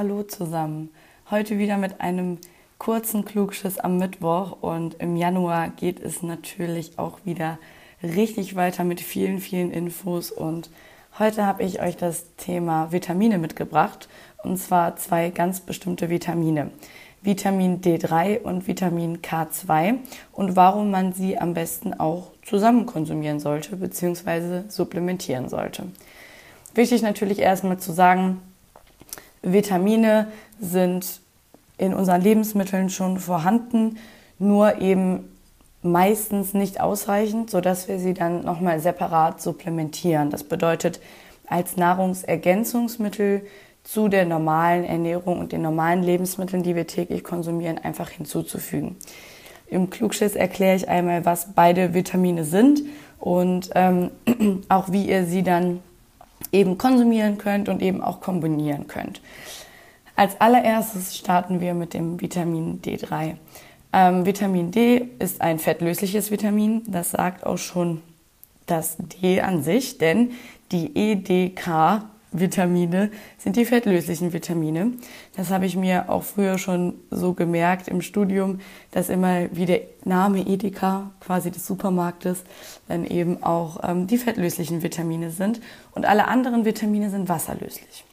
hallo zusammen. Heute wieder mit einem kurzen Klugschiss am Mittwoch und im Januar geht es natürlich auch wieder richtig weiter mit vielen, vielen Infos und heute habe ich euch das Thema Vitamine mitgebracht und zwar zwei ganz bestimmte Vitamine. Vitamin D3 und Vitamin K2 und warum man sie am besten auch zusammen konsumieren sollte bzw. supplementieren sollte. Wichtig natürlich erstmal zu sagen, Vitamine sind in unseren Lebensmitteln schon vorhanden, nur eben meistens nicht ausreichend, sodass wir sie dann nochmal separat supplementieren. Das bedeutet, als Nahrungsergänzungsmittel zu der normalen Ernährung und den normalen Lebensmitteln, die wir täglich konsumieren, einfach hinzuzufügen. Im Klugschiss erkläre ich einmal, was beide Vitamine sind und ähm, auch wie ihr sie dann eben konsumieren könnt und eben auch kombinieren könnt. Als allererstes starten wir mit dem Vitamin D3. Ähm, Vitamin D ist ein fettlösliches Vitamin. Das sagt auch schon das D an sich, denn die EDK Vitamine sind die fettlöslichen Vitamine. Das habe ich mir auch früher schon so gemerkt im Studium, dass immer wie der Name Edeka quasi des Supermarktes dann eben auch ähm, die fettlöslichen Vitamine sind und alle anderen Vitamine sind wasserlöslich.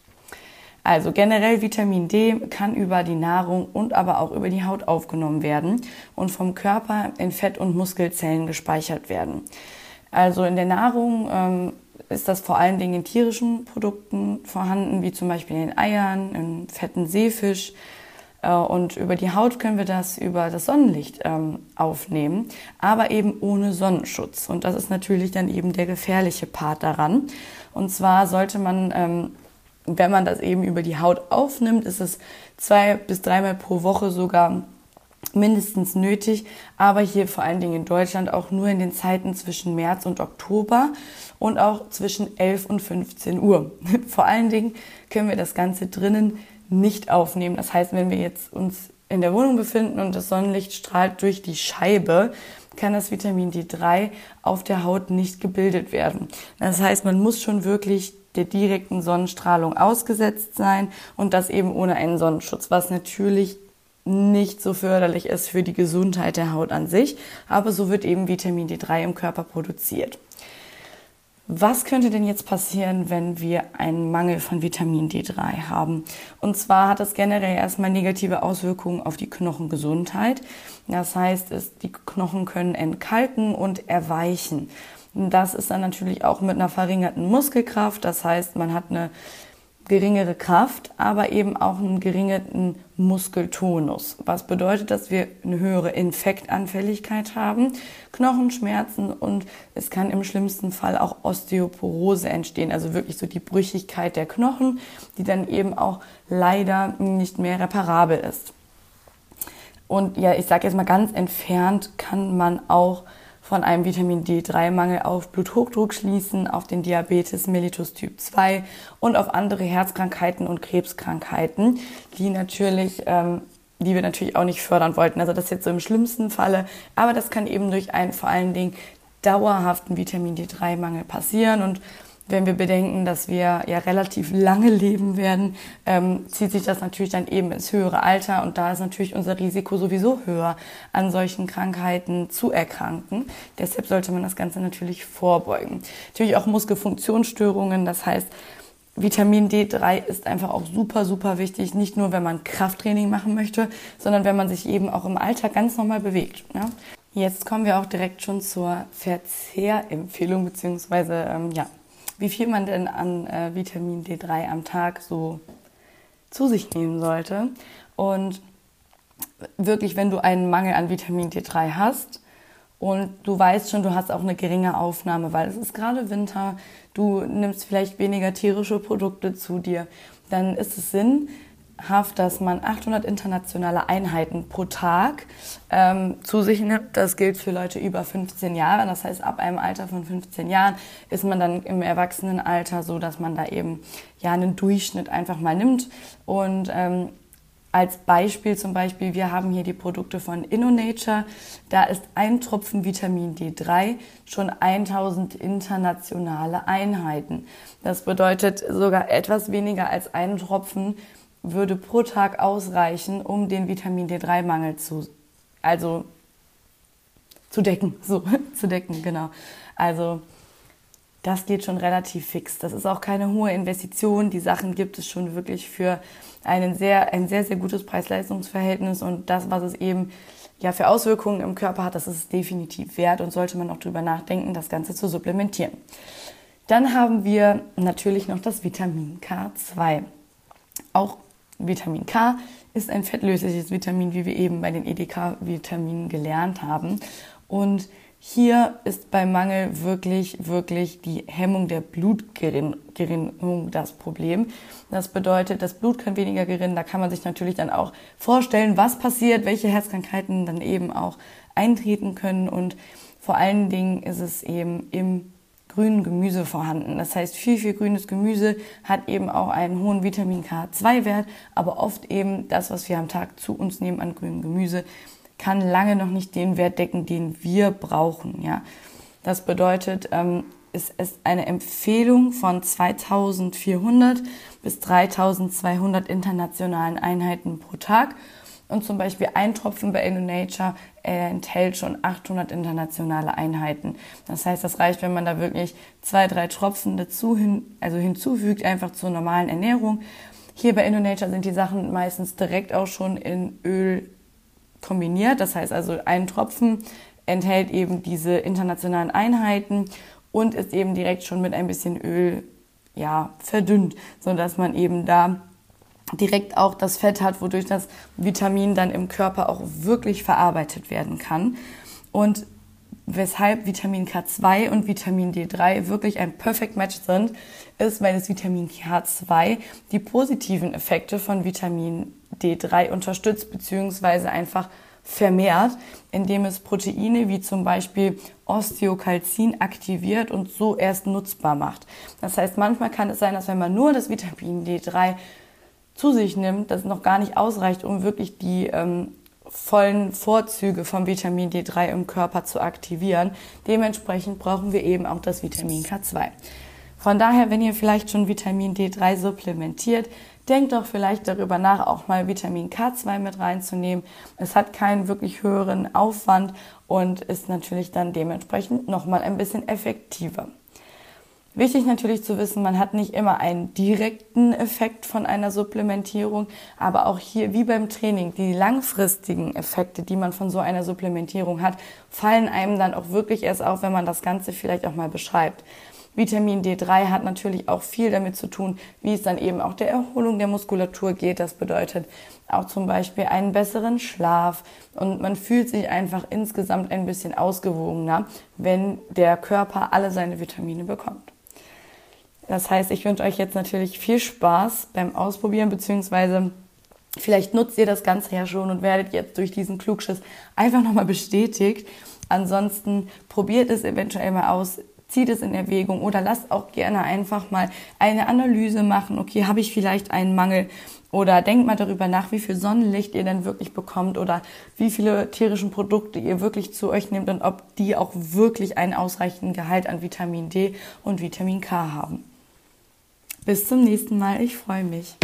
Also generell Vitamin D kann über die Nahrung und aber auch über die Haut aufgenommen werden und vom Körper in Fett- und Muskelzellen gespeichert werden. Also in der Nahrung ähm, ist das vor allen Dingen in tierischen Produkten vorhanden, wie zum Beispiel in Eiern, im fetten Seefisch. Äh, und über die Haut können wir das über das Sonnenlicht ähm, aufnehmen, aber eben ohne Sonnenschutz. Und das ist natürlich dann eben der gefährliche Part daran. Und zwar sollte man, ähm, wenn man das eben über die Haut aufnimmt, ist es zwei bis dreimal pro Woche sogar mindestens nötig, aber hier vor allen Dingen in Deutschland auch nur in den Zeiten zwischen März und Oktober und auch zwischen 11 und 15 Uhr. Vor allen Dingen können wir das Ganze drinnen nicht aufnehmen. Das heißt, wenn wir jetzt uns in der Wohnung befinden und das Sonnenlicht strahlt durch die Scheibe, kann das Vitamin D3 auf der Haut nicht gebildet werden. Das heißt, man muss schon wirklich der direkten Sonnenstrahlung ausgesetzt sein und das eben ohne einen Sonnenschutz, was natürlich nicht so förderlich ist für die Gesundheit der Haut an sich, aber so wird eben Vitamin D3 im Körper produziert. Was könnte denn jetzt passieren, wenn wir einen Mangel von Vitamin D3 haben? Und zwar hat das generell erstmal negative Auswirkungen auf die Knochengesundheit. Das heißt, die Knochen können entkalken und erweichen. Das ist dann natürlich auch mit einer verringerten Muskelkraft. Das heißt, man hat eine geringere Kraft, aber eben auch einen geringeren Muskeltonus. Was bedeutet, dass wir eine höhere Infektanfälligkeit haben, Knochenschmerzen und es kann im schlimmsten Fall auch Osteoporose entstehen, also wirklich so die Brüchigkeit der Knochen, die dann eben auch leider nicht mehr reparabel ist. Und ja, ich sage jetzt mal ganz entfernt kann man auch von einem Vitamin D3-Mangel auf Bluthochdruck schließen, auf den Diabetes mellitus Typ 2 und auf andere Herzkrankheiten und Krebskrankheiten, die natürlich ähm, die wir natürlich auch nicht fördern wollten. Also das jetzt so im schlimmsten Falle, aber das kann eben durch einen vor allen Dingen dauerhaften Vitamin D3-Mangel passieren und wenn wir bedenken, dass wir ja relativ lange leben werden, ähm, zieht sich das natürlich dann eben ins höhere Alter und da ist natürlich unser Risiko sowieso höher, an solchen Krankheiten zu erkranken. Deshalb sollte man das Ganze natürlich vorbeugen. Natürlich auch Muskelfunktionsstörungen, das heißt, Vitamin D3 ist einfach auch super, super wichtig, nicht nur wenn man Krafttraining machen möchte, sondern wenn man sich eben auch im Alltag ganz normal bewegt. Ja? Jetzt kommen wir auch direkt schon zur Verzehrempfehlung, beziehungsweise ähm, ja, wie viel man denn an äh, Vitamin D3 am Tag so zu sich nehmen sollte. Und wirklich, wenn du einen Mangel an Vitamin D3 hast und du weißt schon, du hast auch eine geringe Aufnahme, weil es ist gerade Winter, du nimmst vielleicht weniger tierische Produkte zu dir, dann ist es Sinn, dass man 800 internationale Einheiten pro Tag ähm, zu sich nimmt. Das gilt für Leute über 15 Jahre. Das heißt, ab einem Alter von 15 Jahren ist man dann im Erwachsenenalter so, dass man da eben ja einen Durchschnitt einfach mal nimmt. Und ähm, als Beispiel zum Beispiel, wir haben hier die Produkte von InnoNature. Da ist ein Tropfen Vitamin D3 schon 1000 internationale Einheiten. Das bedeutet sogar etwas weniger als ein Tropfen würde pro Tag ausreichen, um den Vitamin D3-Mangel zu, also zu decken, so zu decken, genau. Also das geht schon relativ fix. Das ist auch keine hohe Investition. Die Sachen gibt es schon wirklich für einen sehr, ein sehr, sehr gutes Preis-Leistungs-Verhältnis und das, was es eben ja für Auswirkungen im Körper hat, das ist definitiv wert und sollte man auch drüber nachdenken, das Ganze zu supplementieren. Dann haben wir natürlich noch das Vitamin K2. Auch Vitamin K ist ein fettlösliches Vitamin, wie wir eben bei den EDK-Vitaminen gelernt haben. Und hier ist beim Mangel wirklich, wirklich die Hemmung der Blutgerinnung das Problem. Das bedeutet, das Blut kann weniger gerinnen. Da kann man sich natürlich dann auch vorstellen, was passiert, welche Herzkrankheiten dann eben auch eintreten können. Und vor allen Dingen ist es eben im grünen Gemüse vorhanden. Das heißt, viel, viel grünes Gemüse hat eben auch einen hohen Vitamin K2-Wert, aber oft eben das, was wir am Tag zu uns nehmen an grünem Gemüse, kann lange noch nicht den Wert decken, den wir brauchen. Ja, das bedeutet, ähm, es ist eine Empfehlung von 2400 bis 3200 internationalen Einheiten pro Tag. Und zum Beispiel ein Tropfen bei InnoNature enthält schon 800 internationale Einheiten. Das heißt, das reicht, wenn man da wirklich zwei, drei Tropfen dazu hin, also hinzufügt, einfach zur normalen Ernährung. Hier bei InnoNature sind die Sachen meistens direkt auch schon in Öl kombiniert. Das heißt also, ein Tropfen enthält eben diese internationalen Einheiten und ist eben direkt schon mit ein bisschen Öl ja, verdünnt, sodass man eben da direkt auch das Fett hat, wodurch das Vitamin dann im Körper auch wirklich verarbeitet werden kann. Und weshalb Vitamin K2 und Vitamin D3 wirklich ein Perfect Match sind, ist, weil das Vitamin K2 die positiven Effekte von Vitamin D3 unterstützt bzw. einfach vermehrt, indem es Proteine wie zum Beispiel Osteokalzin aktiviert und so erst nutzbar macht. Das heißt, manchmal kann es sein, dass wenn man nur das Vitamin D3 zu sich nimmt, das noch gar nicht ausreicht, um wirklich die ähm, vollen Vorzüge vom Vitamin D3 im Körper zu aktivieren. Dementsprechend brauchen wir eben auch das Vitamin K2. Von daher, wenn ihr vielleicht schon Vitamin D3 supplementiert, denkt doch vielleicht darüber nach, auch mal Vitamin K2 mit reinzunehmen. Es hat keinen wirklich höheren Aufwand und ist natürlich dann dementsprechend nochmal ein bisschen effektiver. Wichtig natürlich zu wissen, man hat nicht immer einen direkten Effekt von einer Supplementierung, aber auch hier wie beim Training, die langfristigen Effekte, die man von so einer Supplementierung hat, fallen einem dann auch wirklich erst auf, wenn man das Ganze vielleicht auch mal beschreibt. Vitamin D3 hat natürlich auch viel damit zu tun, wie es dann eben auch der Erholung der Muskulatur geht. Das bedeutet auch zum Beispiel einen besseren Schlaf und man fühlt sich einfach insgesamt ein bisschen ausgewogener, wenn der Körper alle seine Vitamine bekommt. Das heißt, ich wünsche euch jetzt natürlich viel Spaß beim Ausprobieren, beziehungsweise vielleicht nutzt ihr das Ganze ja schon und werdet jetzt durch diesen Klugschiss einfach nochmal bestätigt. Ansonsten probiert es eventuell mal aus zieht es in Erwägung oder lasst auch gerne einfach mal eine Analyse machen. Okay, habe ich vielleicht einen Mangel? Oder denkt mal darüber nach, wie viel Sonnenlicht ihr denn wirklich bekommt oder wie viele tierischen Produkte ihr wirklich zu euch nehmt und ob die auch wirklich einen ausreichenden Gehalt an Vitamin D und Vitamin K haben. Bis zum nächsten Mal, ich freue mich.